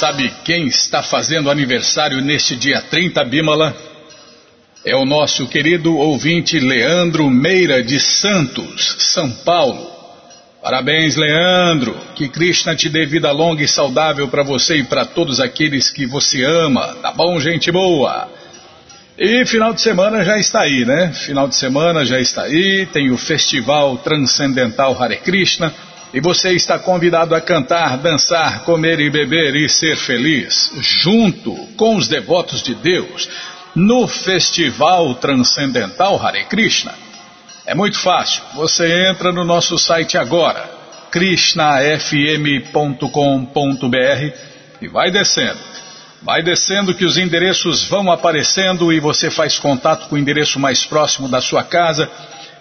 Sabe quem está fazendo aniversário neste dia 30, Bimala? É o nosso querido ouvinte Leandro Meira de Santos, São Paulo. Parabéns, Leandro. Que Krishna te dê vida longa e saudável para você e para todos aqueles que você ama. Tá bom, gente boa? E final de semana já está aí, né? Final de semana já está aí. Tem o Festival Transcendental Hare Krishna e você está convidado a cantar, dançar, comer e beber e ser feliz, junto com os devotos de Deus, no Festival Transcendental Hare Krishna. É muito fácil, você entra no nosso site agora, krishnafm.com.br e vai descendo. Vai descendo que os endereços vão aparecendo e você faz contato com o endereço mais próximo da sua casa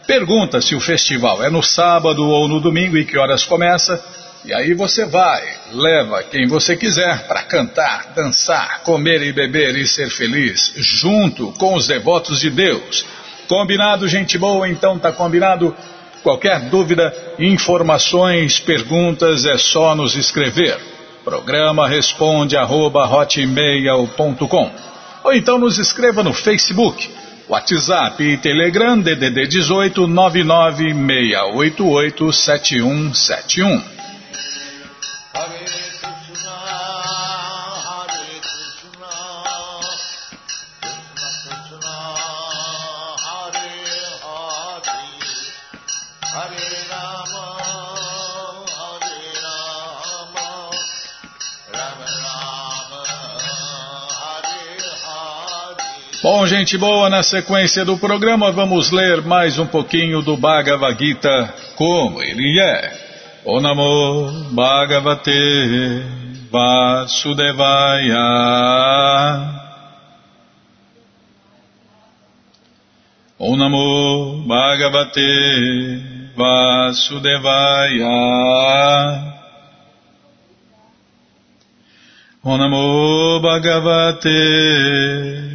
Pergunta se o festival é no sábado ou no domingo e que horas começa. E aí você vai, leva quem você quiser para cantar, dançar, comer e beber e ser feliz, junto com os devotos de Deus. Combinado, gente boa? Então tá combinado? Qualquer dúvida, informações, perguntas, é só nos escrever. Programa responde arroba, ou então nos escreva no Facebook WhatsApp e Telegram DDD 18 99688 Bom, gente boa, na sequência do programa vamos ler mais um pouquinho do Bhagavad Gita como ele é. O Bhagavate Vasudevaya. O Bhagavate Vasudevaya. O Namo Bhagavate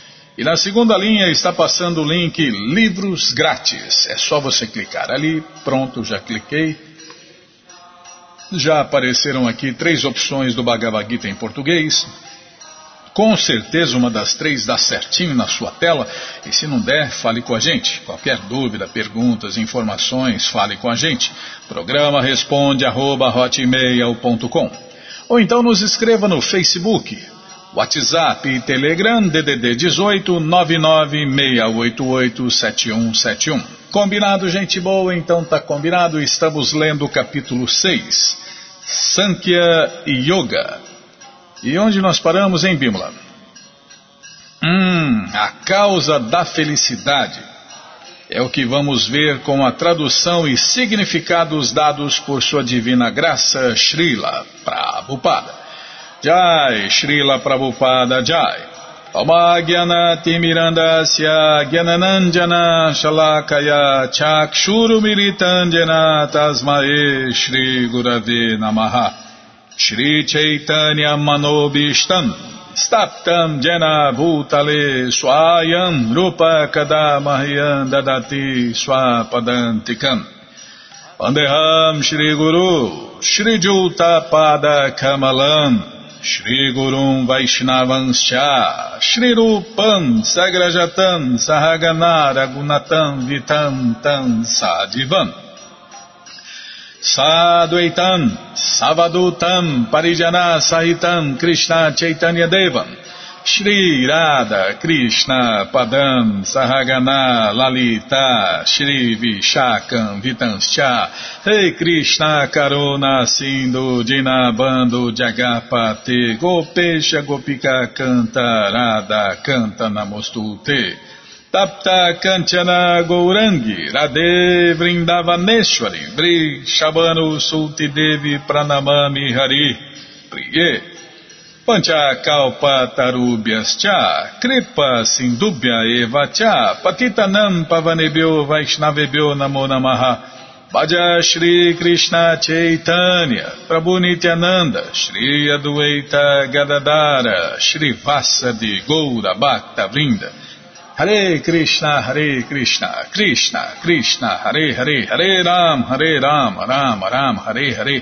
e na segunda linha está passando o link Livros Grátis. É só você clicar ali. Pronto, já cliquei. Já apareceram aqui três opções do Bhagavad Gita em português. Com certeza uma das três dá certinho na sua tela. E se não der, fale com a gente. Qualquer dúvida, perguntas, informações, fale com a gente. Programa responde arroba, Ou então nos escreva no Facebook WhatsApp e Telegram DDD 18 996887171. Combinado, gente boa? Então tá combinado. Estamos lendo o capítulo 6, Sankhya Yoga. E onde nós paramos, em Bimala? Hum, a causa da felicidade. É o que vamos ver com a tradução e significados dados por sua divina graça, Srila Prabhupada. Jai, Srila Prabhupada Jai. Pamagyanati Mirandasya Gyananandjana Shalakaya Chakshuru Militandjana Tasmae Shri Gurave Namaha. Shri Chaitanya Manobishtam Staptam Jena Bhutale Swayam Rupa Kadamahyam Dadati Swapadantikam. Vandeham Shri Guru Shri Juta Pada Kamalam Shri Gurum Vaishnavanscha Shri Rupam Sagrajatam Sahaganara Gunatam Vitam Tam Sadivam Sadvaitam Savadutam Parijana Sahitam Krishna Chaitanya Devam Shri Radha Krishna Padam Sahagana Lalita Shri Vishakam Vitanscha Rei Krishna Karuna Sindhu Dinabando Jagapate Gopesha Gopika Canta Radha Canta Namostute Tapta Kanchana Gourangi Radhe Vrindavaneshwari Vri Shabano Sulti Devi Pranamami Hari Priye Panchakalpatarubhyascha Kripa Sindubhya Eva Cha Patitanam Pavanebhyo Vaishnavebhyo Namo Namaha. Bhaja Shri Krishna Chaitanya Prabhu Nityananda Shri Adueita Gadadara Shri Vasa de Goura Bhakta Vrinda. Hare Krishna Hare Krishna Krishna Krishna Hare Hare Hare Ram Hare Ram Ram Ram Hare Hare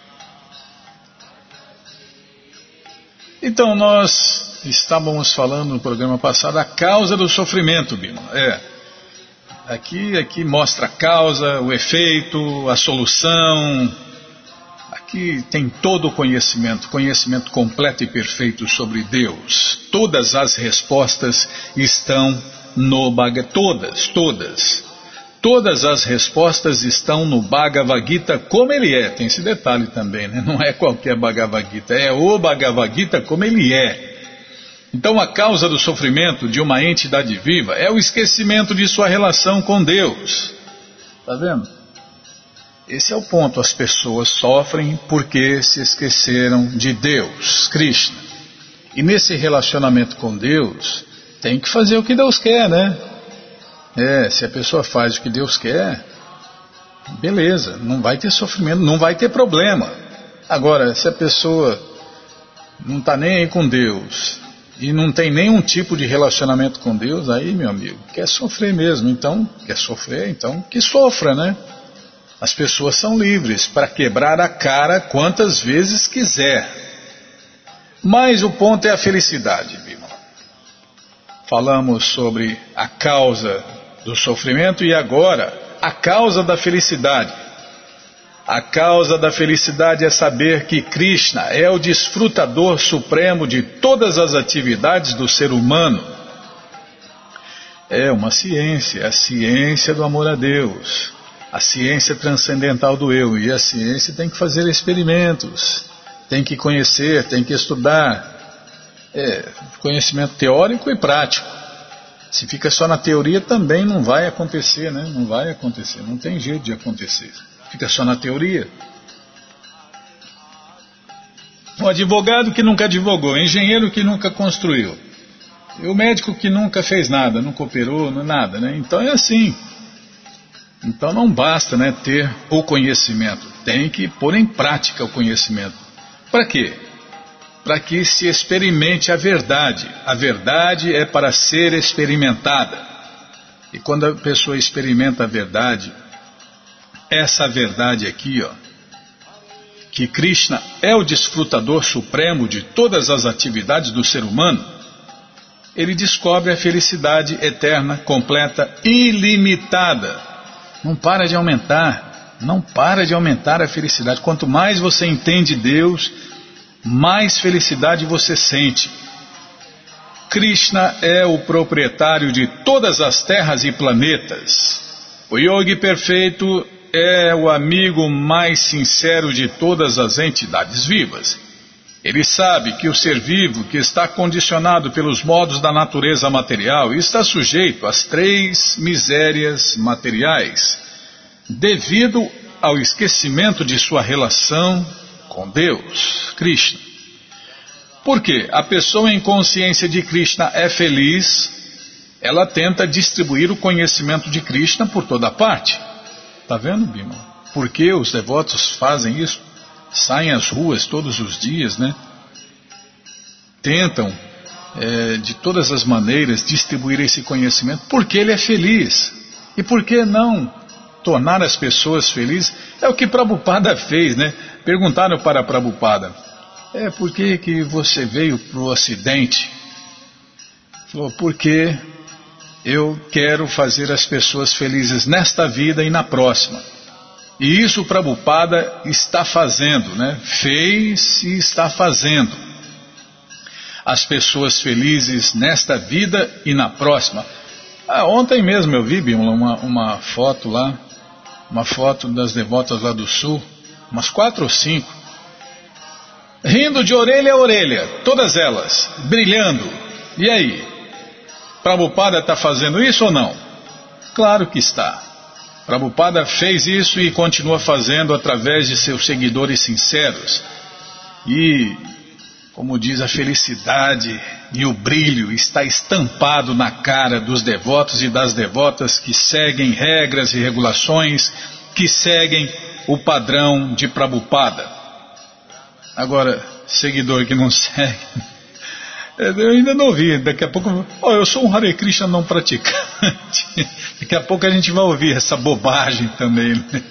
Então nós estávamos falando no programa passado a causa do sofrimento, Bima. É. Aqui, aqui mostra a causa, o efeito, a solução. Aqui tem todo o conhecimento, conhecimento completo e perfeito sobre Deus. Todas as respostas estão no Bhagavad Todas, todas. Todas as respostas estão no Bhagavad Gita como ele é. Tem esse detalhe também, né? Não é qualquer Bhagavad Gita, é o Bhagavad Gita como ele é. Então, a causa do sofrimento de uma entidade viva é o esquecimento de sua relação com Deus. Está vendo? Esse é o ponto. As pessoas sofrem porque se esqueceram de Deus, Krishna. E nesse relacionamento com Deus, tem que fazer o que Deus quer, né? É, se a pessoa faz o que Deus quer, beleza, não vai ter sofrimento, não vai ter problema. Agora, se a pessoa não está nem aí com Deus, e não tem nenhum tipo de relacionamento com Deus, aí, meu amigo, quer sofrer mesmo. Então, quer sofrer, então que sofra, né? As pessoas são livres para quebrar a cara quantas vezes quiser. Mas o ponto é a felicidade, Bima. Falamos sobre a causa do sofrimento e agora a causa da felicidade. A causa da felicidade é saber que Krishna é o desfrutador supremo de todas as atividades do ser humano. É uma ciência, a ciência do amor a Deus, a ciência transcendental do eu. E a ciência tem que fazer experimentos, tem que conhecer, tem que estudar. É, conhecimento teórico e prático. Se fica só na teoria também não vai acontecer, né? Não vai acontecer, não tem jeito de acontecer. Fica só na teoria. Um advogado que nunca advogou, engenheiro que nunca construiu, o médico que nunca fez nada, nunca operou, nada, né? Então é assim. Então não basta né, ter o conhecimento, tem que pôr em prática o conhecimento. Para quê? Para que se experimente a verdade. A verdade é para ser experimentada. E quando a pessoa experimenta a verdade, essa verdade aqui, ó, que Krishna é o desfrutador supremo de todas as atividades do ser humano, ele descobre a felicidade eterna, completa, ilimitada. Não para de aumentar, não para de aumentar a felicidade. Quanto mais você entende Deus, mais felicidade você sente. Krishna é o proprietário de todas as terras e planetas. O yogi perfeito é o amigo mais sincero de todas as entidades vivas. Ele sabe que o ser vivo, que está condicionado pelos modos da natureza material, está sujeito às três misérias materiais, devido ao esquecimento de sua relação com Deus, Krishna. Porque a pessoa em consciência de Krishna é feliz, ela tenta distribuir o conhecimento de Krishna por toda parte. Está vendo, Bima? Por que os devotos fazem isso? Saem às ruas todos os dias, né? Tentam, é, de todas as maneiras, distribuir esse conhecimento, porque ele é feliz. E por que não tornar as pessoas felizes? É o que Prabhupada fez, né? Perguntaram para Prabhupada, é, por que, que você veio para o Ocidente? Falou, porque eu quero fazer as pessoas felizes nesta vida e na próxima. E isso o Prabhupada está fazendo, né? Fez e está fazendo. As pessoas felizes nesta vida e na próxima. Ah, ontem mesmo eu vi, uma, uma foto lá, uma foto das devotas lá do sul, umas quatro ou cinco, rindo de orelha a orelha, todas elas, brilhando. E aí? Prabhupada está fazendo isso ou não? Claro que está. Prabhupada fez isso e continua fazendo através de seus seguidores sinceros. E, como diz, a felicidade e o brilho está estampado na cara dos devotos e das devotas que seguem regras e regulações, que seguem o padrão de Prabhupada. Agora, seguidor que não segue, eu ainda não ouvi. Daqui a pouco, oh, eu sou um Hare Krishna não praticante. Daqui a pouco a gente vai ouvir essa bobagem também. Né?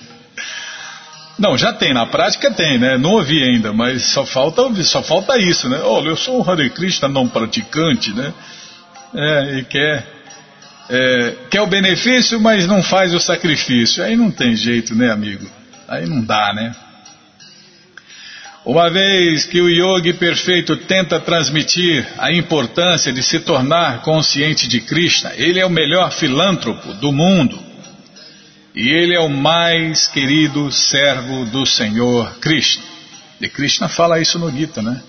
Não, já tem, na prática tem, né? Não ouvi ainda, mas só falta só falta isso, né? Olha, eu sou um Hare Krishna não praticante, né? É, e quer, é, quer o benefício, mas não faz o sacrifício. Aí não tem jeito, né, amigo? Aí não dá, né? Uma vez que o yogi perfeito tenta transmitir a importância de se tornar consciente de Krishna, ele é o melhor filântropo do mundo. E ele é o mais querido servo do Senhor Krishna. E Krishna fala isso no Gita, né?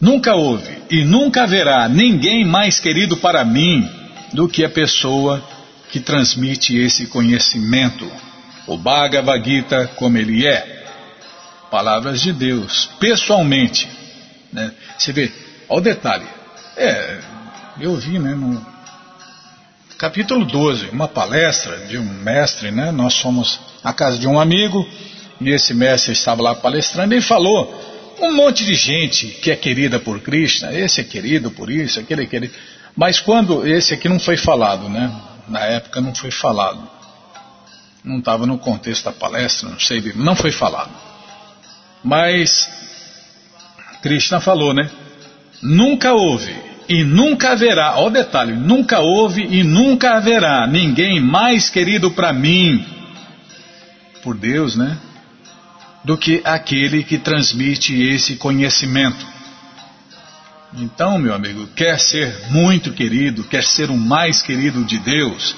Nunca houve e nunca haverá ninguém mais querido para mim do que a pessoa que transmite esse conhecimento, o Bhagavad Gita como ele é palavras de Deus, pessoalmente. Né? Você vê, olha o detalhe. É, eu vi né, no capítulo 12, uma palestra de um mestre, né? Nós fomos à casa de um amigo e esse mestre estava lá palestrando e falou um monte de gente que é querida por Krishna, esse é querido por isso, aquele é querido. Mas quando esse aqui não foi falado, né? Na época não foi falado. Não estava no contexto da palestra, não sei, não foi falado. Mas Krishna falou, né? Nunca houve e nunca haverá, ó detalhe, nunca houve e nunca haverá ninguém mais querido para mim, por Deus, né? Do que aquele que transmite esse conhecimento. Então, meu amigo, quer ser muito querido, quer ser o mais querido de Deus,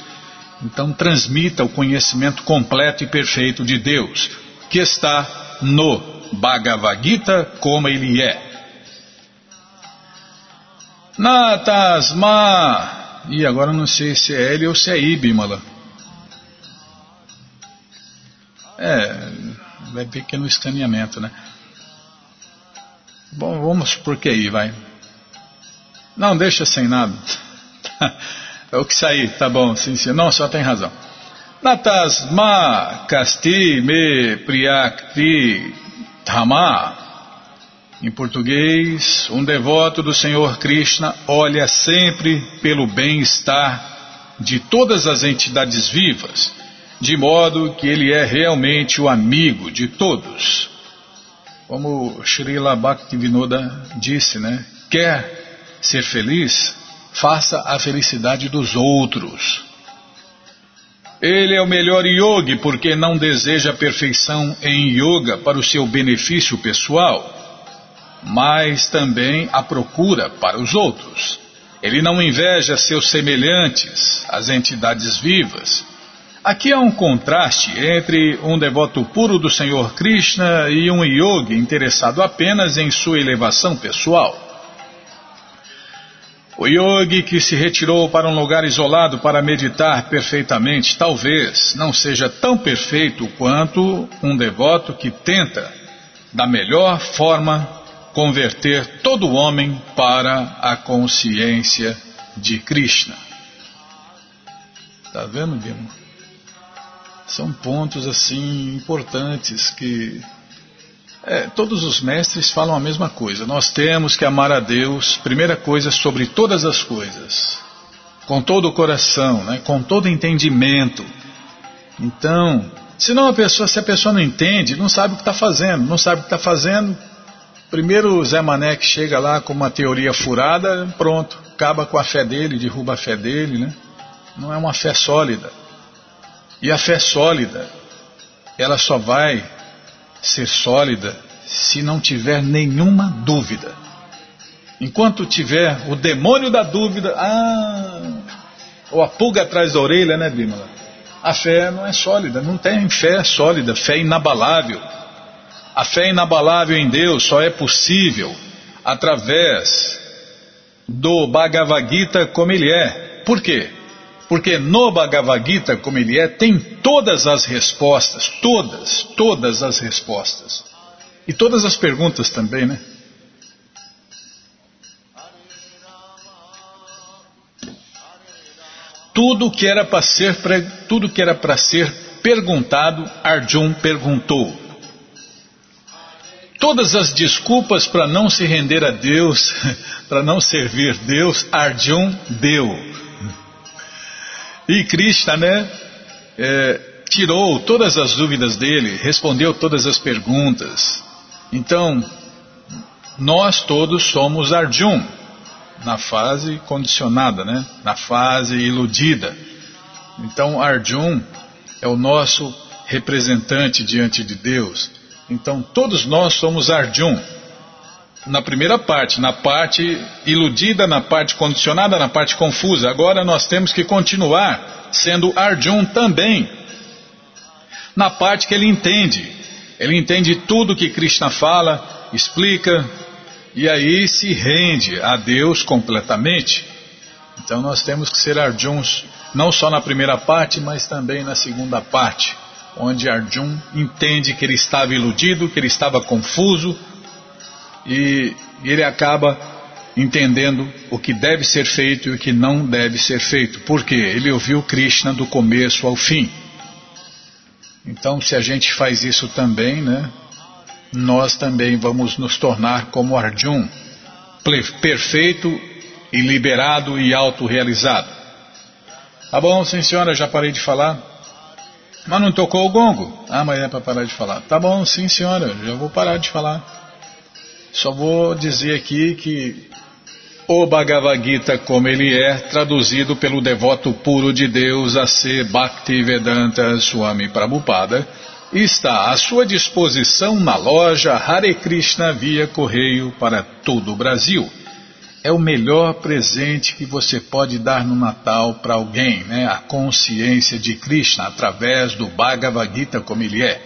então transmita o conhecimento completo e perfeito de Deus, que está no Bhagavad Gita como ele é. Natasma. E agora não sei se é ele ou se é Ibimala. É, vai ver que é no escaneamento, né? Bom, vamos por que aí, vai. Não, deixa sem nada. é o que sair, tá bom, sim, sim. Não, só tem razão. Natasma Kasti Me Priyakti Rama. Em português, um devoto do Senhor Krishna olha sempre pelo bem-estar de todas as entidades vivas, de modo que ele é realmente o amigo de todos. Como Srila Bhaktivinoda disse, né? Quer ser feliz? Faça a felicidade dos outros. Ele é o melhor yogi porque não deseja perfeição em yoga para o seu benefício pessoal, mas também a procura para os outros. Ele não inveja seus semelhantes, as entidades vivas. Aqui há um contraste entre um devoto puro do Senhor Krishna e um yogi interessado apenas em sua elevação pessoal. O yogi que se retirou para um lugar isolado para meditar perfeitamente talvez não seja tão perfeito quanto um devoto que tenta, da melhor forma, converter todo homem para a consciência de Krishna. Está vendo, Bima? São pontos assim importantes que é, todos os mestres falam a mesma coisa. Nós temos que amar a Deus, primeira coisa, sobre todas as coisas, com todo o coração, né, com todo entendimento. Então, senão a pessoa, se a pessoa não entende, não sabe o que está fazendo, não sabe o que está fazendo. Primeiro o Zé Mané que chega lá com uma teoria furada, pronto, acaba com a fé dele, derruba a fé dele, né? Não é uma fé sólida. E a fé sólida, ela só vai ser sólida se não tiver nenhuma dúvida. Enquanto tiver o demônio da dúvida, ah, ou a pulga atrás da orelha, né, Bímola? A fé não é sólida, não tem fé sólida, fé inabalável. A fé inabalável em Deus só é possível através do Bhagavad Gita como ele é. Por quê? Porque no Bhagavad Gita, como ele é, tem todas as respostas, todas, todas as respostas. E todas as perguntas também, né? Tudo que era para ser tudo que era para ser perguntado, Arjun perguntou. Todas as desculpas para não se render a Deus, para não servir Deus, Arjun deu. E Krishna, né, é, tirou todas as dúvidas dele, respondeu todas as perguntas. Então, nós todos somos Arjun na fase condicionada, né? na fase iludida. Então Arjun é o nosso representante diante de Deus. Então todos nós somos Arjun. Na primeira parte, na parte iludida, na parte condicionada, na parte confusa. Agora nós temos que continuar sendo Arjun também. Na parte que ele entende. Ele entende tudo que Krishna fala, explica, e aí se rende a Deus completamente. Então nós temos que ser Arjuns, não só na primeira parte, mas também na segunda parte, onde Arjun entende que ele estava iludido, que ele estava confuso, e ele acaba entendendo o que deve ser feito e o que não deve ser feito. porque Ele ouviu Krishna do começo ao fim. Então, se a gente faz isso também, né, nós também vamos nos tornar como Arjun, perfeito e liberado e autorrealizado. Tá bom, sim senhora, já parei de falar. Mas não tocou o gongo? Ah, mas é para parar de falar. Tá bom, sim senhora, já vou parar de falar. Só vou dizer aqui que o Bhagavad Gita, como ele é, traduzido pelo devoto puro de Deus a ser Bhaktivedanta Swami Prabhupada, está à sua disposição na loja Hare Krishna via correio para todo o Brasil. É o melhor presente que você pode dar no Natal para alguém, né? A consciência de Krishna através do Bhagavad Gita como ele é.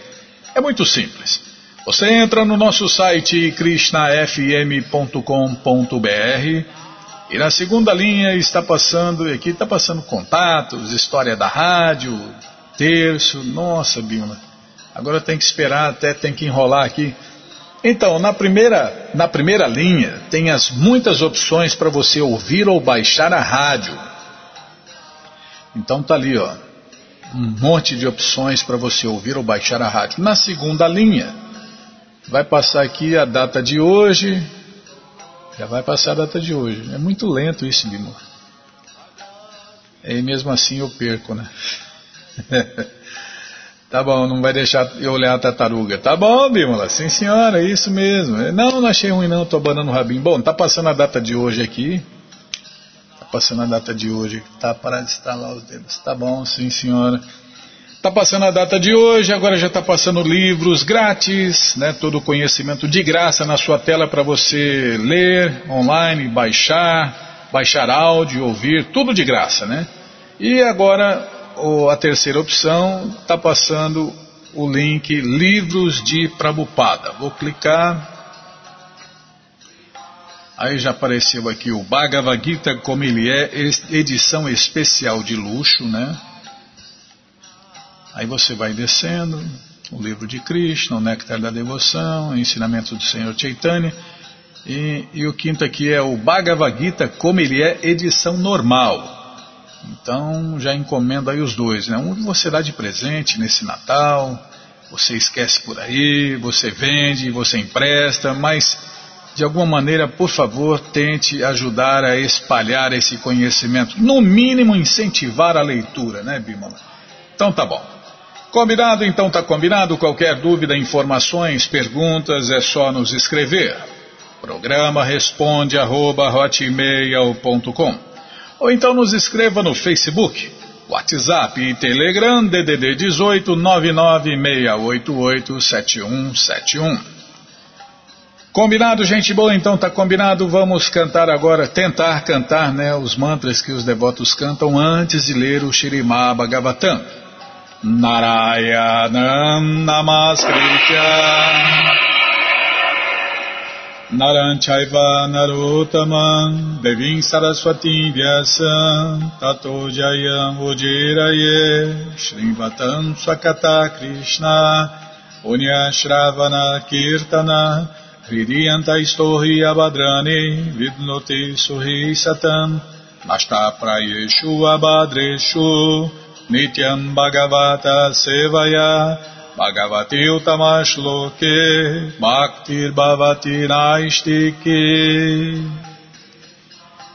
É muito simples. Você entra no nosso site krishnafm.com.br e na segunda linha está passando, aqui está passando contatos, história da rádio, terço, nossa, Bima, Agora tem que esperar, até tem que enrolar aqui. Então, na primeira, na primeira linha, tem as muitas opções para você ouvir ou baixar a rádio. Então tá ali, ó, um monte de opções para você ouvir ou baixar a rádio. Na segunda linha, vai passar aqui a data de hoje. Já vai passar a data de hoje. É muito lento isso, Limo. E mesmo assim eu perco, né? Tá bom, não vai deixar eu olhar a tartaruga. Tá bom, Bímola, sim senhora, é isso mesmo. Não, não achei ruim não, tô abanando o rabinho. Bom, tá passando a data de hoje aqui. Tá passando a data de hoje. Tá para de estalar os dedos. Tá bom, sim senhora. Tá passando a data de hoje, agora já tá passando livros grátis, né? Todo o conhecimento de graça na sua tela para você ler online, baixar, baixar áudio, ouvir, tudo de graça, né? E agora a terceira opção está passando o link Livros de Prabupada. Vou clicar. Aí já apareceu aqui o Bhagavad Gita como ele é, edição especial de luxo, né? Aí você vai descendo, o livro de Krishna, o Néctar da Devoção, o ensinamento do Senhor Chaitanya. E, e o quinto aqui é o Bhagavad Gita como ele é, edição normal. Então já encomenda aí os dois, né? Um você dá de presente nesse Natal, você esquece por aí, você vende, você empresta, mas de alguma maneira, por favor, tente ajudar a espalhar esse conhecimento. No mínimo, incentivar a leitura, né, Bimala? Então tá bom. Combinado? Então tá combinado. Qualquer dúvida, informações, perguntas, é só nos escrever. Programa responde arroba, ou então nos escreva no Facebook, WhatsApp e Telegram DDD 18 996887171. Combinado, gente boa? Então tá combinado. Vamos cantar agora, tentar cantar, né, os mantras que os devotos cantam antes de ler o Shirimá Bhagavatam. Narayanam Namaskritya. Naranchaiva Narotaman Devim Saraswati Vyasam Tato Jayam Ujiraye Shrivatam Swakata Krishna Punya Shravana Kirtana Hridiyanta Istohi Abadrani Vidnoti Suhi Satam Prayeshu Abadreshu Nityam Bhagavata Sevaya Bhagavati Utamashloke Bhaktir Bhavati Naistike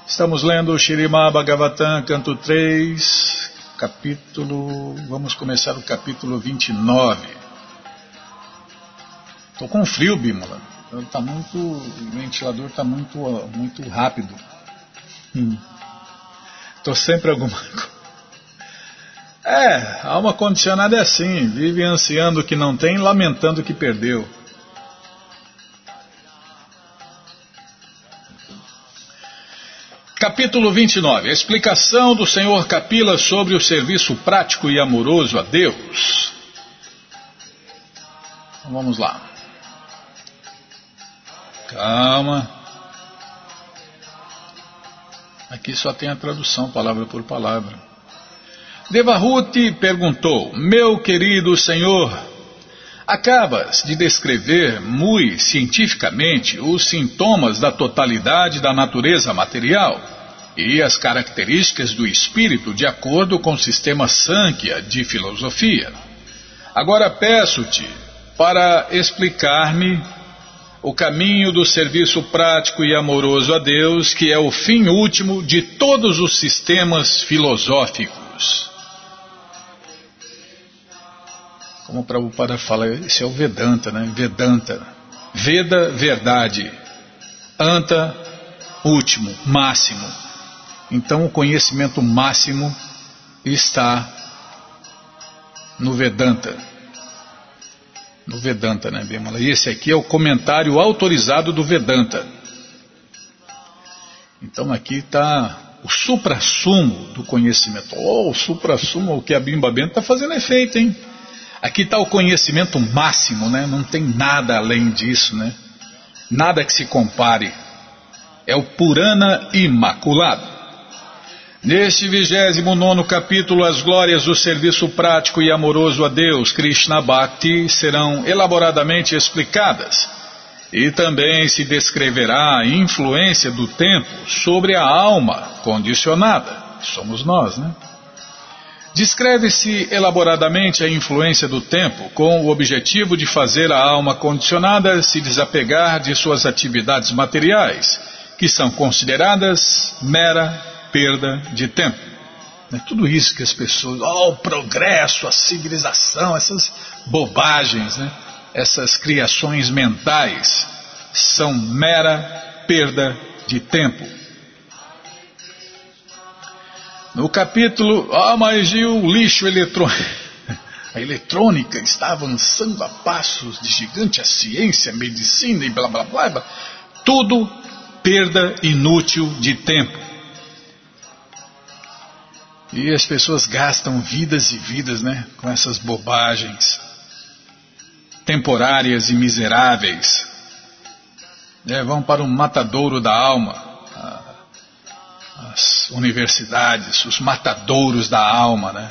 Estamos lendo o Shirima Bhagavatam, canto 3, capítulo. Vamos começar o capítulo 29. Estou com frio, Bímola. Tá muito, o ventilador está muito, muito rápido. Estou hum. sempre alguma coisa. É, a alma condicionada é assim, vive ansiando o que não tem, lamentando o que perdeu. Capítulo 29. A explicação do Senhor Capila sobre o serviço prático e amoroso a Deus. Então, vamos lá. Calma. Aqui só tem a tradução, palavra por palavra. Devahuti perguntou: Meu querido senhor, acabas de descrever muito cientificamente os sintomas da totalidade da natureza material e as características do espírito de acordo com o sistema Sankhya de filosofia. Agora peço-te para explicar-me o caminho do serviço prático e amoroso a Deus, que é o fim último de todos os sistemas filosóficos. Como o Prabhupada fala, esse é o Vedanta, né? Vedanta. Veda, verdade. Anta, último, máximo. Então o conhecimento máximo está no Vedanta. No Vedanta, né, Bimala? E esse aqui é o comentário autorizado do Vedanta. Então aqui está o supra-sumo do conhecimento. Oh, o supra-sumo, o que a Bimba Bento está fazendo efeito, hein? Aqui está o conhecimento máximo, né? não tem nada além disso, né? nada que se compare. É o Purana Imaculado. Neste 29 capítulo, as glórias do serviço prático e amoroso a Deus, Krishna Bhakti, serão elaboradamente explicadas. E também se descreverá a influência do tempo sobre a alma condicionada. Somos nós, né? Descreve-se elaboradamente a influência do tempo com o objetivo de fazer a alma condicionada se desapegar de suas atividades materiais, que são consideradas mera perda de tempo. É tudo isso que as pessoas, oh, o progresso, a civilização, essas bobagens, né? essas criações mentais, são mera perda de tempo. No capítulo, ah, mas e o lixo eletrônico? A eletrônica está avançando a passos de gigante, a ciência, a medicina e blá blá blá. blá. Tudo perda inútil de tempo. E as pessoas gastam vidas e vidas, né, com essas bobagens temporárias e miseráveis. É, vão para um matadouro da alma as universidades, os matadouros da alma, né?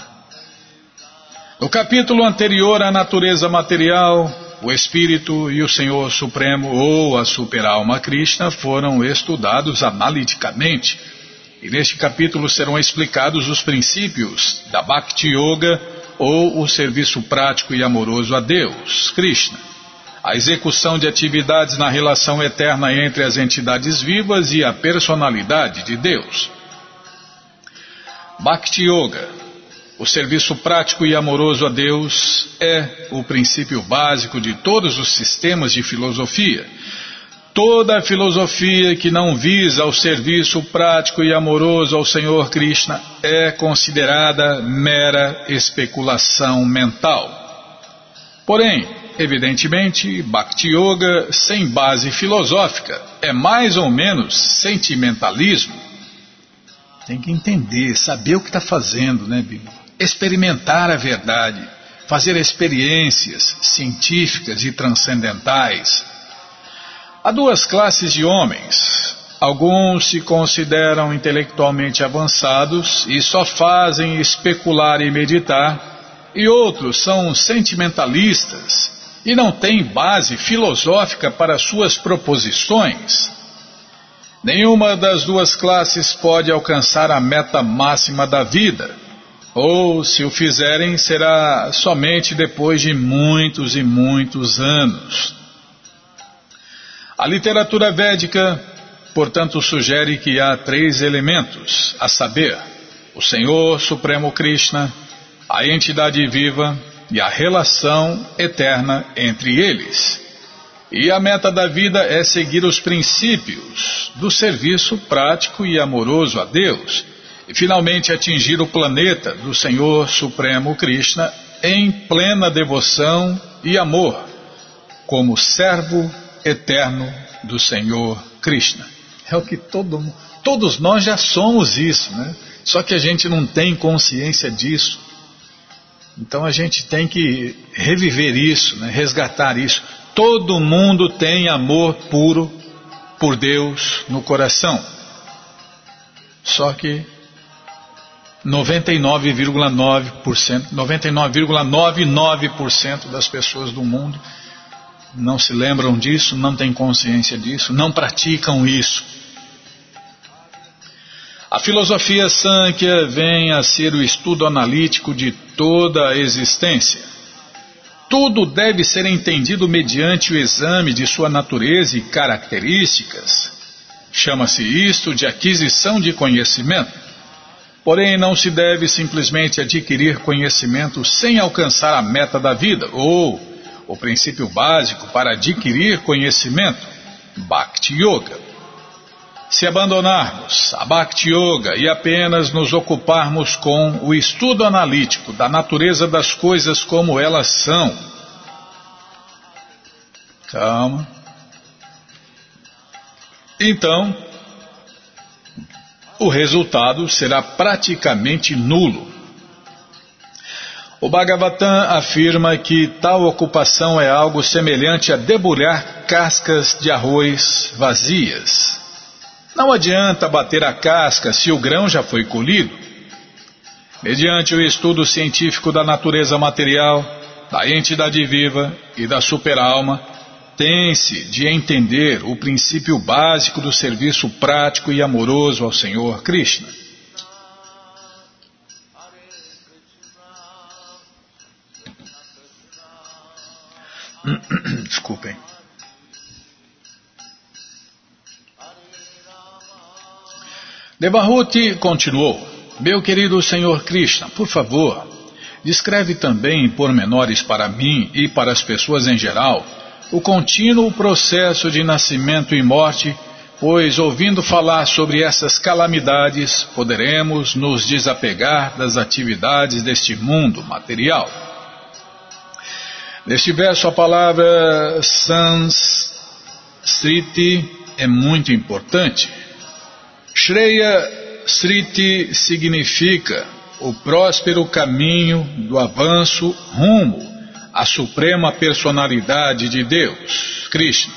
No capítulo anterior à natureza material, o Espírito e o Senhor Supremo ou a Superalma Krishna foram estudados analiticamente. E neste capítulo serão explicados os princípios da Bhakti Yoga ou o serviço prático e amoroso a Deus, Krishna a execução de atividades na relação eterna entre as entidades vivas e a personalidade de Deus. Bhakti Yoga, o serviço prático e amoroso a Deus, é o princípio básico de todos os sistemas de filosofia. Toda filosofia que não visa o serviço prático e amoroso ao Senhor Krishna é considerada mera especulação mental. Porém, evidentemente, Bhakti Yoga sem base filosófica é mais ou menos sentimentalismo. Tem que entender, saber o que está fazendo, né, Bibi? Experimentar a verdade, fazer experiências científicas e transcendentais. Há duas classes de homens. Alguns se consideram intelectualmente avançados e só fazem especular e meditar, e outros são sentimentalistas e não têm base filosófica para suas proposições. Nenhuma das duas classes pode alcançar a meta máxima da vida, ou, se o fizerem, será somente depois de muitos e muitos anos. A literatura védica, portanto, sugere que há três elementos, a saber, o Senhor Supremo Krishna, a entidade viva e a relação eterna entre eles. E a meta da vida é seguir os princípios do serviço prático e amoroso a Deus e finalmente atingir o planeta do Senhor Supremo Krishna em plena devoção e amor, como servo eterno do Senhor Krishna. É o que todo, todos nós já somos isso, né? Só que a gente não tem consciência disso. Então a gente tem que reviver isso, né? resgatar isso. Todo mundo tem amor puro por Deus no coração. Só que 99,9%, 99,99% das pessoas do mundo não se lembram disso, não têm consciência disso, não praticam isso. A filosofia Sankhya vem a ser o estudo analítico de toda a existência. Tudo deve ser entendido mediante o exame de sua natureza e características. Chama-se isto de aquisição de conhecimento. Porém, não se deve simplesmente adquirir conhecimento sem alcançar a meta da vida, ou o princípio básico para adquirir conhecimento, Bhakti Yoga. Se abandonarmos a Bhakti Yoga e apenas nos ocuparmos com o estudo analítico da natureza das coisas como elas são. Calma. Então, o resultado será praticamente nulo. O Bhagavatam afirma que tal ocupação é algo semelhante a debulhar cascas de arroz vazias. Não adianta bater a casca se o grão já foi colhido. Mediante o estudo científico da natureza material, da entidade viva e da superalma, tem-se de entender o princípio básico do serviço prático e amoroso ao Senhor Krishna. Devahuti continuou: Meu querido Senhor Krishna, por favor, descreve também em pormenores para mim e para as pessoas em geral o contínuo processo de nascimento e morte, pois ouvindo falar sobre essas calamidades, poderemos nos desapegar das atividades deste mundo material. Neste verso, a palavra Sansriti é muito importante. Shreya Sriti significa o próspero caminho do avanço rumo à suprema personalidade de Deus, Krishna.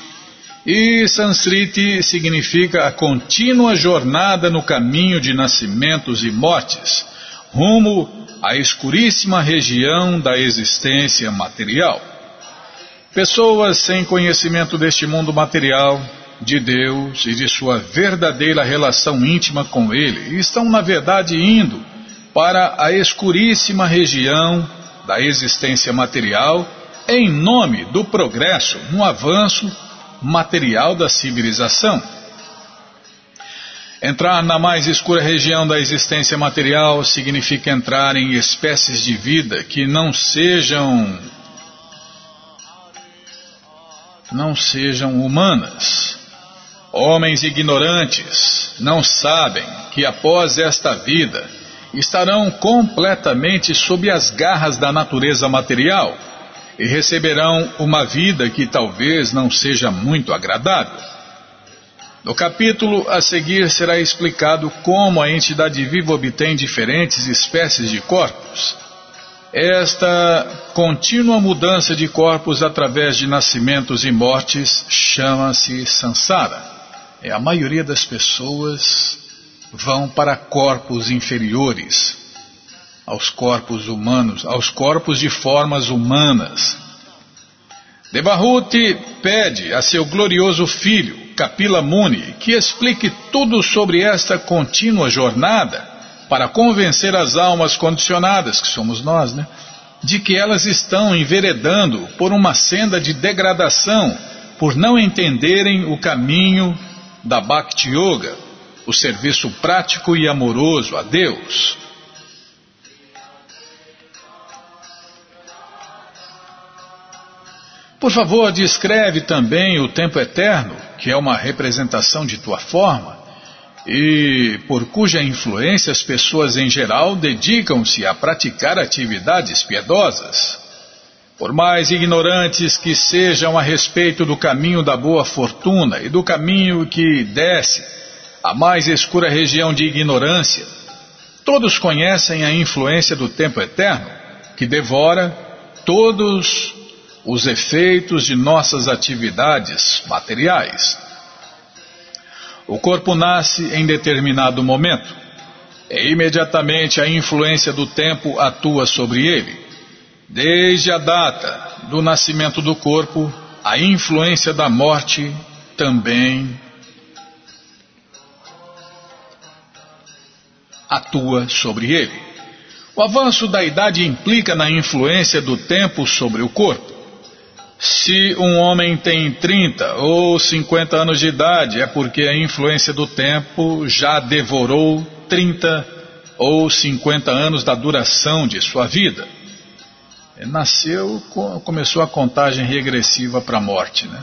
E Sansriti significa a contínua jornada no caminho de nascimentos e mortes, rumo à escuríssima região da existência material. Pessoas sem conhecimento deste mundo material de Deus e de sua verdadeira relação íntima com Ele, e estão, na verdade, indo para a escuríssima região da existência material em nome do progresso no avanço material da civilização. Entrar na mais escura região da existência material significa entrar em espécies de vida que não sejam não sejam humanas. Homens ignorantes não sabem que após esta vida estarão completamente sob as garras da natureza material e receberão uma vida que talvez não seja muito agradável. No capítulo a seguir será explicado como a entidade viva obtém diferentes espécies de corpos. Esta contínua mudança de corpos através de nascimentos e mortes chama-se Sansara. É a maioria das pessoas vão para corpos inferiores aos corpos humanos, aos corpos de formas humanas. Devahuti pede a seu glorioso filho, Kapila Muni, que explique tudo sobre esta contínua jornada para convencer as almas condicionadas, que somos nós, né, de que elas estão enveredando por uma senda de degradação por não entenderem o caminho da Bhakti Yoga, o serviço prático e amoroso a Deus. Por favor, descreve também o tempo eterno, que é uma representação de tua forma, e por cuja influência as pessoas em geral dedicam-se a praticar atividades piedosas. Por mais ignorantes que sejam a respeito do caminho da boa fortuna e do caminho que desce à mais escura região de ignorância, todos conhecem a influência do tempo eterno, que devora todos os efeitos de nossas atividades materiais. O corpo nasce em determinado momento, e imediatamente a influência do tempo atua sobre ele. Desde a data do nascimento do corpo, a influência da morte também atua sobre ele. O avanço da idade implica na influência do tempo sobre o corpo. Se um homem tem 30 ou 50 anos de idade, é porque a influência do tempo já devorou 30 ou 50 anos da duração de sua vida. Nasceu, começou a contagem regressiva para a morte. Né?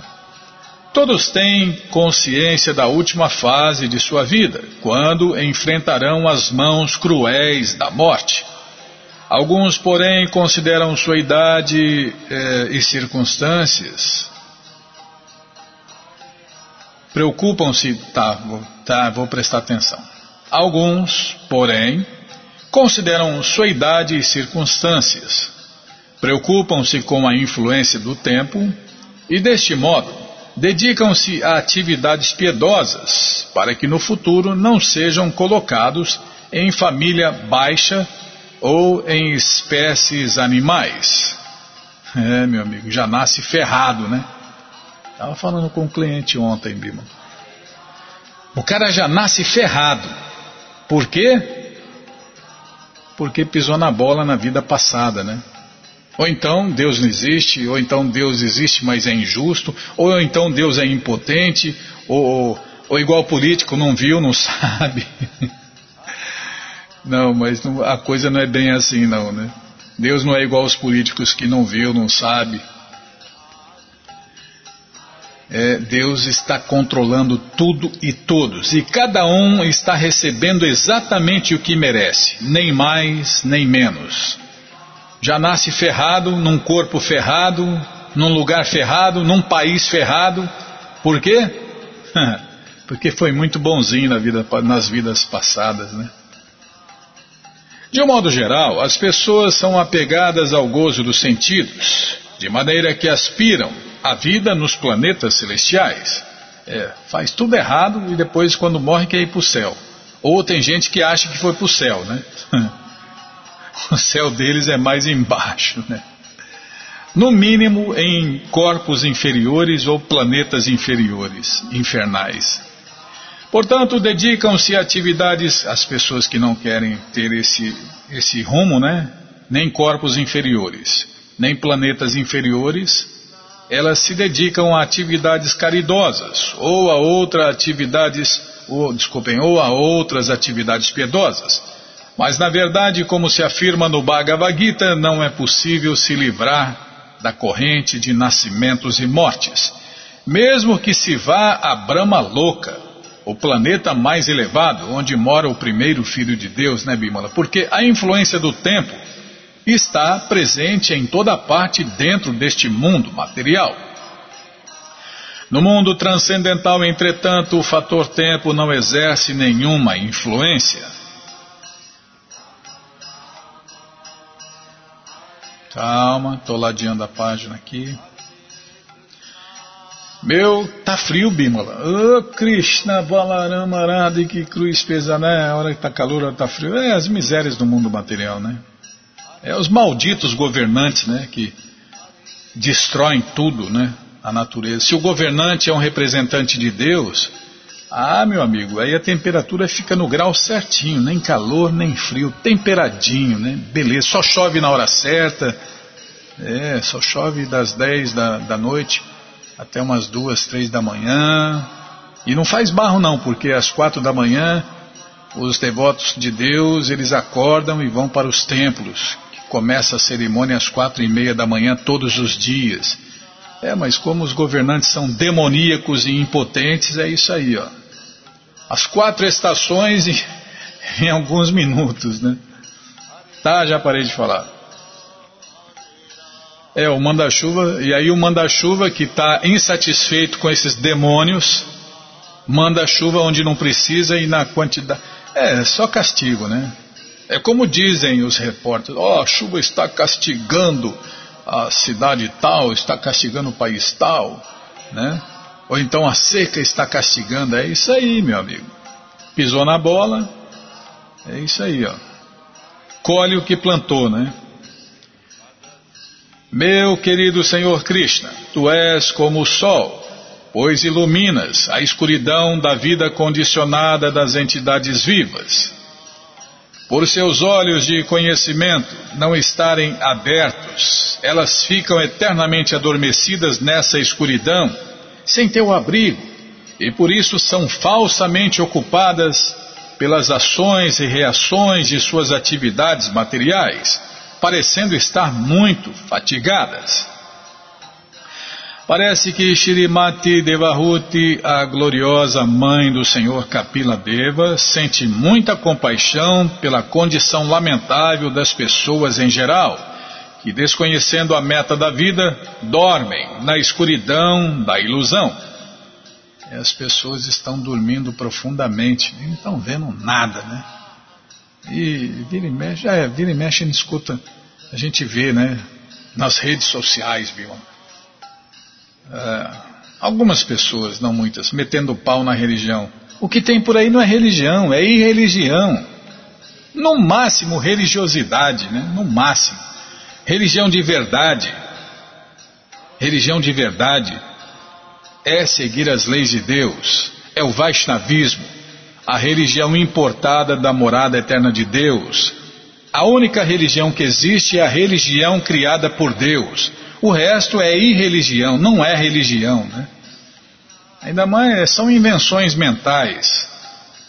Todos têm consciência da última fase de sua vida, quando enfrentarão as mãos cruéis da morte. Alguns, porém, consideram sua idade eh, e circunstâncias. Preocupam-se, tá, tá, vou prestar atenção. Alguns, porém, consideram sua idade e circunstâncias. Preocupam-se com a influência do tempo e, deste modo, dedicam-se a atividades piedosas para que no futuro não sejam colocados em família baixa ou em espécies animais. É, meu amigo, já nasce ferrado, né? Estava falando com um cliente ontem, Bima. O cara já nasce ferrado. Por quê? Porque pisou na bola na vida passada, né? Ou então Deus não existe, ou então Deus existe, mas é injusto, ou então Deus é impotente, ou, ou igual político, não viu, não sabe. Não, mas não, a coisa não é bem assim, não, né? Deus não é igual aos políticos que não viu, não sabe. É, Deus está controlando tudo e todos, e cada um está recebendo exatamente o que merece, nem mais nem menos. Já nasce ferrado, num corpo ferrado, num lugar ferrado, num país ferrado. Por quê? Porque foi muito bonzinho na vida, nas vidas passadas, né? De um modo geral, as pessoas são apegadas ao gozo dos sentidos, de maneira que aspiram à vida nos planetas celestiais. É, faz tudo errado e depois, quando morre, quer ir para o céu. Ou tem gente que acha que foi para o céu, né? O céu deles é mais embaixo, né? No mínimo em corpos inferiores ou planetas inferiores, infernais. Portanto, dedicam-se a atividades, as pessoas que não querem ter esse, esse rumo, né? Nem corpos inferiores, nem planetas inferiores, elas se dedicam a atividades caridosas, ou a outras atividades, ou, desculpem, ou a outras atividades piedosas. Mas na verdade, como se afirma no Bhagavad Gita, não é possível se livrar da corrente de nascimentos e mortes. Mesmo que se vá a Brahma louca, o planeta mais elevado, onde mora o primeiro filho de Deus, né, Bimala? Porque a influência do tempo está presente em toda parte dentro deste mundo material. No mundo transcendental, entretanto, o fator tempo não exerce nenhuma influência. Calma, estou ladeando a página aqui. Meu, tá frio, Bímola. Ô, oh, Krishna, Balarama, Arada, que cruz pesa, né? A hora que tá calor, a hora que tá frio. É as misérias do mundo material, né? É os malditos governantes, né? Que destroem tudo, né? A natureza. Se o governante é um representante de Deus, ah, meu amigo, aí a temperatura fica no grau certinho, nem calor, nem frio, temperadinho, né? Beleza, só chove na hora certa. É, só chove das 10 da, da noite até umas duas, três da manhã. E não faz barro não, porque às quatro da manhã os devotos de Deus eles acordam e vão para os templos. Que começa a cerimônia às quatro e meia da manhã todos os dias. É, mas como os governantes são demoníacos e impotentes, é isso aí, ó. As quatro estações em, em alguns minutos, né? Tá, já parei de falar. É, o manda-chuva, e aí o manda-chuva que está insatisfeito com esses demônios, manda chuva onde não precisa e na quantidade. É, só castigo, né? É como dizem os repórteres: ó, oh, a chuva está castigando a cidade tal, está castigando o país tal, né? Ou então a seca está castigando. É isso aí, meu amigo. Pisou na bola, é isso aí, ó. Colhe o que plantou, né? Meu querido Senhor Krishna, tu és como o sol, pois iluminas a escuridão da vida condicionada das entidades vivas. Por seus olhos de conhecimento não estarem abertos, elas ficam eternamente adormecidas nessa escuridão, sem teu abrigo, e por isso são falsamente ocupadas pelas ações e reações de suas atividades materiais parecendo estar muito fatigadas. Parece que Shirimati Devahuti, a gloriosa mãe do Senhor Kapila Deva, sente muita compaixão pela condição lamentável das pessoas em geral, que, desconhecendo a meta da vida, dormem na escuridão da ilusão. E as pessoas estão dormindo profundamente, não estão vendo nada, né? E vira e mexe, é, vira e mexe, a gente escuta, a gente vê, né, nas redes sociais, viu? É, algumas pessoas, não muitas, metendo pau na religião. O que tem por aí não é religião, é irreligião. No máximo, religiosidade, né? No máximo. Religião de verdade. Religião de verdade é seguir as leis de Deus, é o Vaishnavismo a religião importada da morada eterna de Deus. A única religião que existe é a religião criada por Deus. O resto é irreligião, não é religião. Né? Ainda mais são invenções mentais.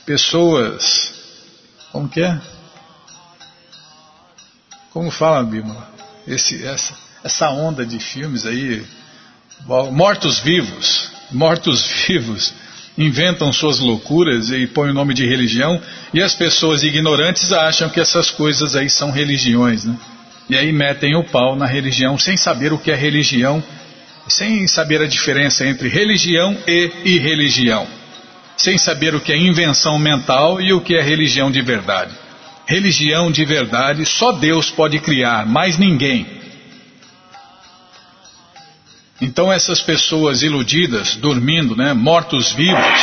Pessoas. Como que é? Como fala, Bíblia? Esse, essa, essa onda de filmes aí. Mortos-vivos. Mortos-vivos inventam suas loucuras e põem o nome de religião, e as pessoas ignorantes acham que essas coisas aí são religiões, né? E aí metem o pau na religião sem saber o que é religião, sem saber a diferença entre religião e irreligião, sem saber o que é invenção mental e o que é religião de verdade. Religião de verdade só Deus pode criar, mais ninguém. Então essas pessoas iludidas, dormindo, né, mortos-vivos,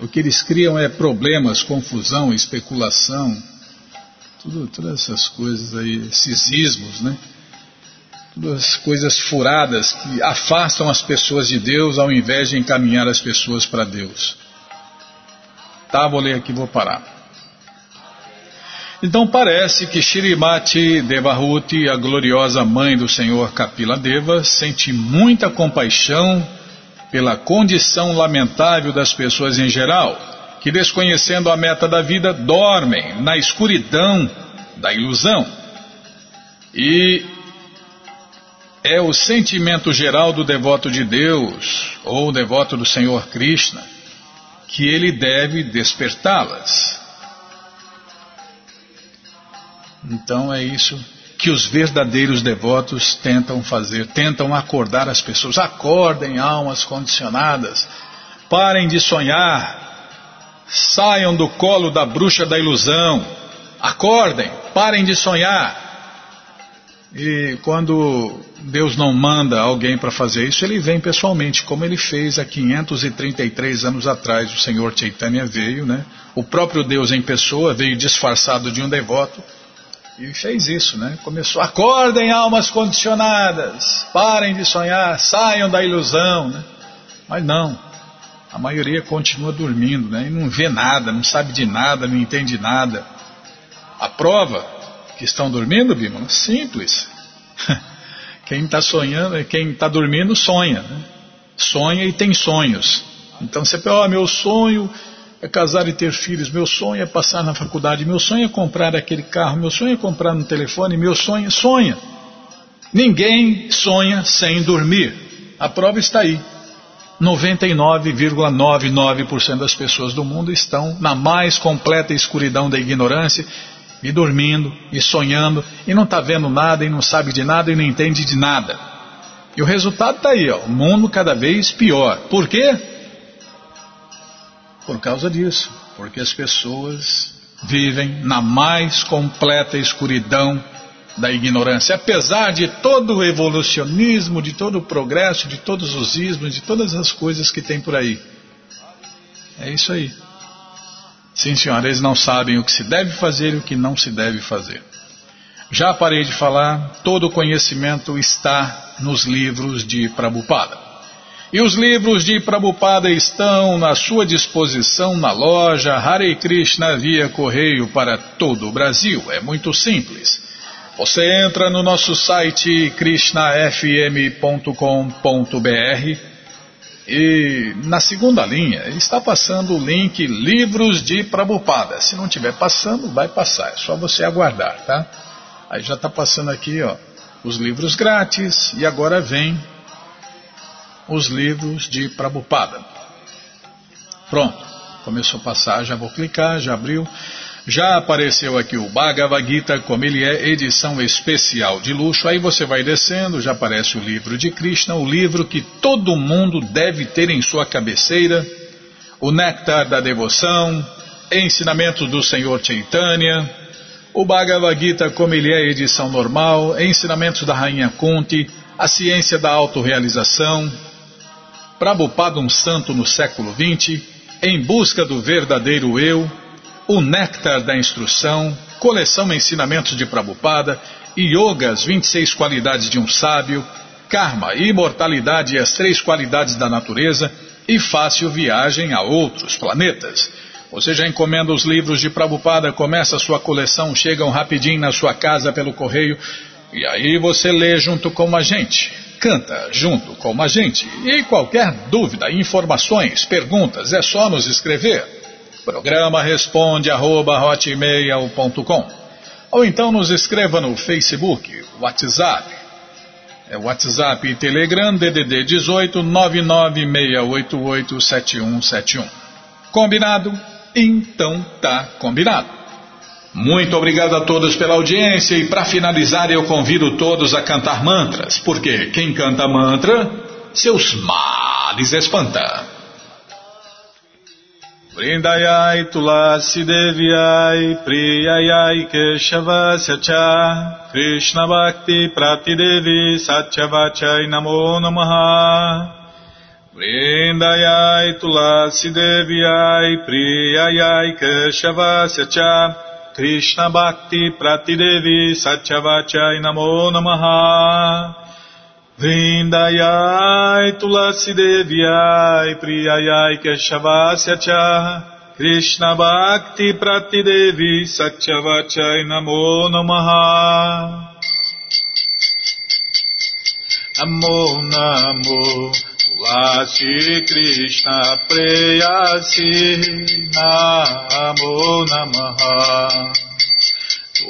o que eles criam é problemas, confusão, especulação, tudo, todas essas coisas aí, esses ismos, né? Todas as coisas furadas que afastam as pessoas de Deus ao invés de encaminhar as pessoas para Deus. Tá, vou ler aqui, vou parar. Então parece que Shirimati Devahuti, a gloriosa mãe do Senhor Kapila Deva, sente muita compaixão pela condição lamentável das pessoas em geral, que desconhecendo a meta da vida dormem na escuridão da ilusão. E é o sentimento geral do devoto de Deus, ou devoto do Senhor Krishna, que ele deve despertá-las. Então é isso que os verdadeiros devotos tentam fazer, tentam acordar as pessoas. Acordem, almas condicionadas, parem de sonhar, saiam do colo da bruxa da ilusão, acordem, parem de sonhar. E quando Deus não manda alguém para fazer isso, ele vem pessoalmente, como ele fez há 533 anos atrás. O Senhor Chaitanya veio, né? O próprio Deus em pessoa veio disfarçado de um devoto e fez isso, né? Começou, acordem almas condicionadas, parem de sonhar, saiam da ilusão, né? Mas não, a maioria continua dormindo, né? E não vê nada, não sabe de nada, não entende nada. A prova que estão dormindo, Bímola? Simples. Quem está sonhando, quem está dormindo sonha. Né? Sonha e tem sonhos. Então você pensa, oh, meu sonho é casar e ter filhos, meu sonho é passar na faculdade, meu sonho é comprar aquele carro, meu sonho é comprar no telefone, meu sonho é sonha. Ninguém sonha sem dormir. A prova está aí. 99,99% das pessoas do mundo estão na mais completa escuridão da ignorância e dormindo, e sonhando, e não está vendo nada, e não sabe de nada, e não entende de nada. E o resultado está aí, ó, o mundo cada vez pior. Por quê? Por causa disso. Porque as pessoas vivem na mais completa escuridão da ignorância. Apesar de todo o evolucionismo, de todo o progresso, de todos os ismos, de todas as coisas que tem por aí. É isso aí. Sim, senhora, eles não sabem o que se deve fazer e o que não se deve fazer. Já parei de falar, todo o conhecimento está nos livros de Prabhupada. E os livros de Prabhupada estão na sua disposição na loja Hare Krishna via correio para todo o Brasil. É muito simples. Você entra no nosso site krishnafm.com.br e na segunda linha está passando o link Livros de Prabupada. Se não estiver passando, vai passar. É só você aguardar, tá? Aí já está passando aqui, ó, os livros grátis e agora vem os livros de Prabupada. Pronto, começou a passar, já vou clicar, já abriu. Já apareceu aqui o Bhagavad Gita, como ele é, edição especial de luxo. Aí você vai descendo, já aparece o livro de Krishna, o livro que todo mundo deve ter em sua cabeceira, o Néctar da Devoção, Ensinamentos do Senhor Chaitanya, o Bhagavad Gita, como ele é, edição normal, Ensinamentos da Rainha Kunti, A Ciência da Autorealização, Prabhupada um Santo no século XX, Em Busca do Verdadeiro Eu, o Néctar da Instrução, Coleção Ensinamentos de Prabhupada, Yoga, as 26 qualidades de um sábio, Karma, Imortalidade e as três qualidades da natureza e Fácil Viagem a outros planetas. Você já encomenda os livros de Prabhupada, começa a sua coleção, chegam rapidinho na sua casa pelo correio e aí você lê junto com a gente, canta junto com a gente. E qualquer dúvida, informações, perguntas, é só nos escrever. Programa responde arroba hotmail.com ou então nos escreva no Facebook, WhatsApp. É WhatsApp e Telegram DDD 18 996887171. Combinado? Então tá combinado. Muito obrigado a todos pela audiência e para finalizar eu convido todos a cantar mantras, porque quem canta mantra, seus males espanta. Vrindayai Tulasi Devyai Priyayai Keshavasya Cha Krishna Bhakti Pratidevi Satyavachai Namo Namaha. Vrindayai Tulasi Devyai Priyayai Keshavasya Cha Krishna Bhakti Pratidevi Satyavachai Namo Namaha Vrindayai Tulasi Devyai Priyayai Keshavasya Cha Krishna Bhakti Prati Devi Satyavachai Namo Namaha. Namo Namo Tulasi Krishna Preyasi Namo Namaha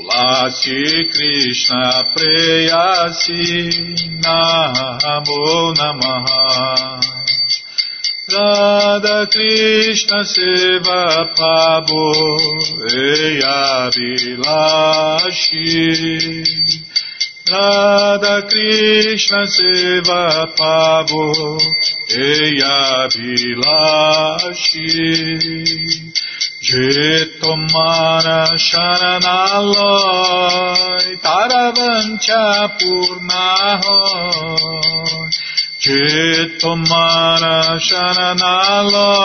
Tulasi Krishna Preyasi Namo Namaha. Radha Krishna Seva Pabo Eya Vilashi Radha Krishna Seva Pabo Eya Vilashi Je tomara sharanaloi taravancha purnahoi Je tomara sharanaloi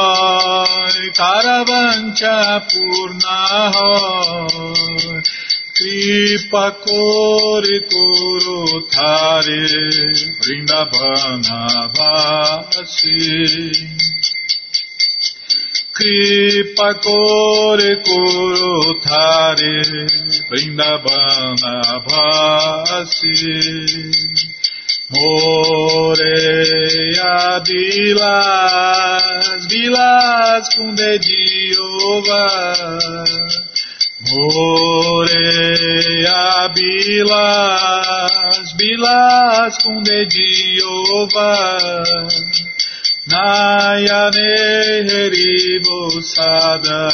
taravancha purnahoi কৃপা করে করো থারে বৃন্দাবনাবাসী Vasi Kripa Kore Koro Thare Vrindavana Bhasi Moreia Vilas, Vilas com Dediova Moreia Vilas, Vilas com Dediova Nayane Heribo Sada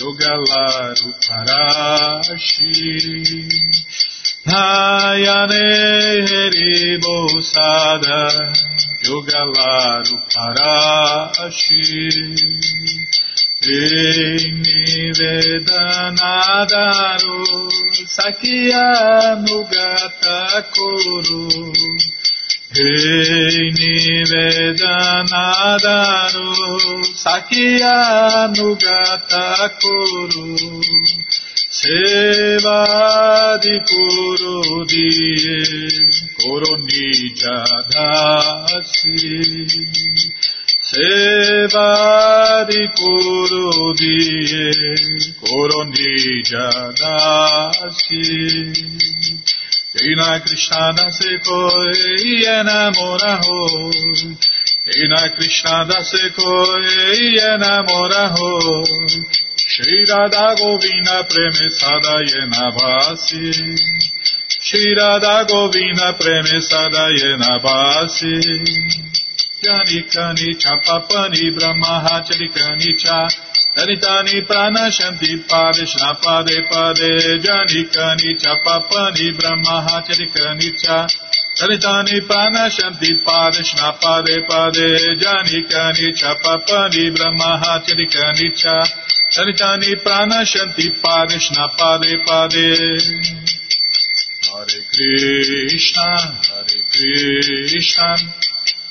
Yogalaru Parashi. Nayane Heribo Sada Yogalaru Parashi. Nivedanadaru Sakya Nugata Kuru Hei nivedanaru sakyanugata koru সেবাদি পুরো দিয়ে করো নিজাদাসি সেবাদি পুরো দিয়ে করো নিজাদাসি Krishna Krishna dase koi enamora hoy. Krishna Krishna dase koi enamora hoy. Shri Radha Govina premesada yena basi. Shri Radha Govina premesada yena basi. Janikani chapapani brahmahachari cha. Danitani pranashanti padeshna pade pade janikani chapapani brahmahacharikani cha. Danitani pranashanti padeshna pade pade janikani chapapani brahmahacharikani cha. Danitani pranashanti padeshna pade. Pade Hare Krishna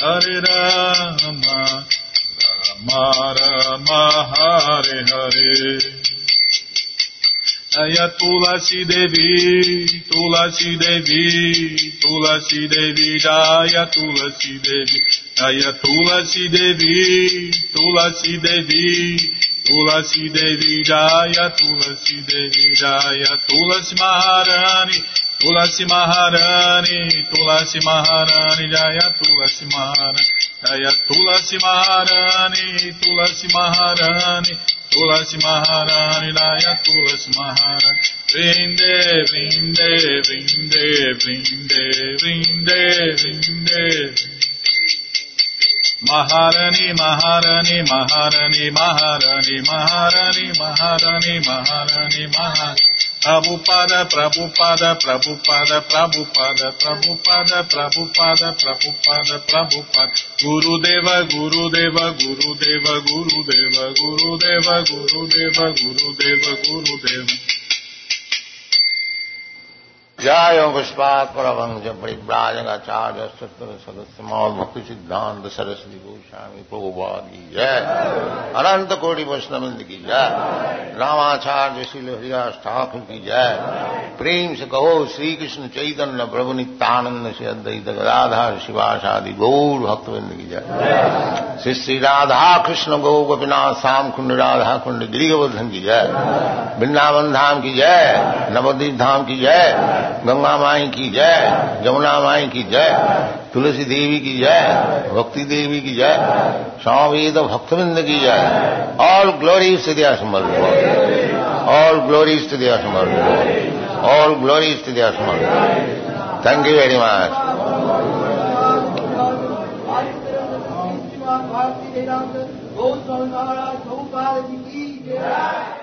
Hare Rama Rama Rama Hare Hare. Jaya Tulasi Devi Tulasi Devi Tulasi Devi Jaya Tulasi Devi. Jaya Tulasi Devi Tulasi Devi Tulasi Devi Jaya Tulasi Devi Jaya Tulasi Maharani Tulasi Maharani Tulasi Maharani Jaya Tulasi Maharani Jaya Tulasi Maharani Tulasi Maharani Tulasi Maharani Jaya Tulasi Maharani Vrinde, vrinde, vrinde, vrinde, vrinde, vrinde. Maharani, Maharani, Maharani, Maharani, Maharani, Maharani, Maharani, Maharani. Prabhupada, Prabhupada, Prabhupada, Prabhupada, Prabhupada, Prabhupada, Prabhupada, Prabhupada, Guru Deva, Guru Deva, Guru Deva, Guru Deva, Guru Deva, Guru Deva, Guru Deva, Guru Deva. جائوں پشپات پر ابند جب بڑی جاگ شاپ براجنگ آچاریہ ستر سدس مکھ سدھانت سرسوتی جی گوشامی پروبادی جائے انت کوڑی وشنند کی جائے راماچاریہ شیل ہریاس ٹھاکر کی جائے پریم سے کہو شری کشن چیتن پربھ نتانند سے ادیت رادھا شادی گور بھکت بند کی جائے شری شری رادھا کشن گو گوپنا سام کنڈ رادھا کنڈ گری گوردھن کی جائے بنداون دھام کی جائے نودیپ دھام کی جائے گنگا مائی کی جے، جمنا مائی کی جے، تلسی دیوی کی جے، بھکتی دیوی کی جے سامید تو بھکت بند کی جے۔ آل گلوری استدیا سمر آل گلوری استدیا دیا سمر آل گلوری استدیا دیا سمر تھینک یو ویری مچ Yeah.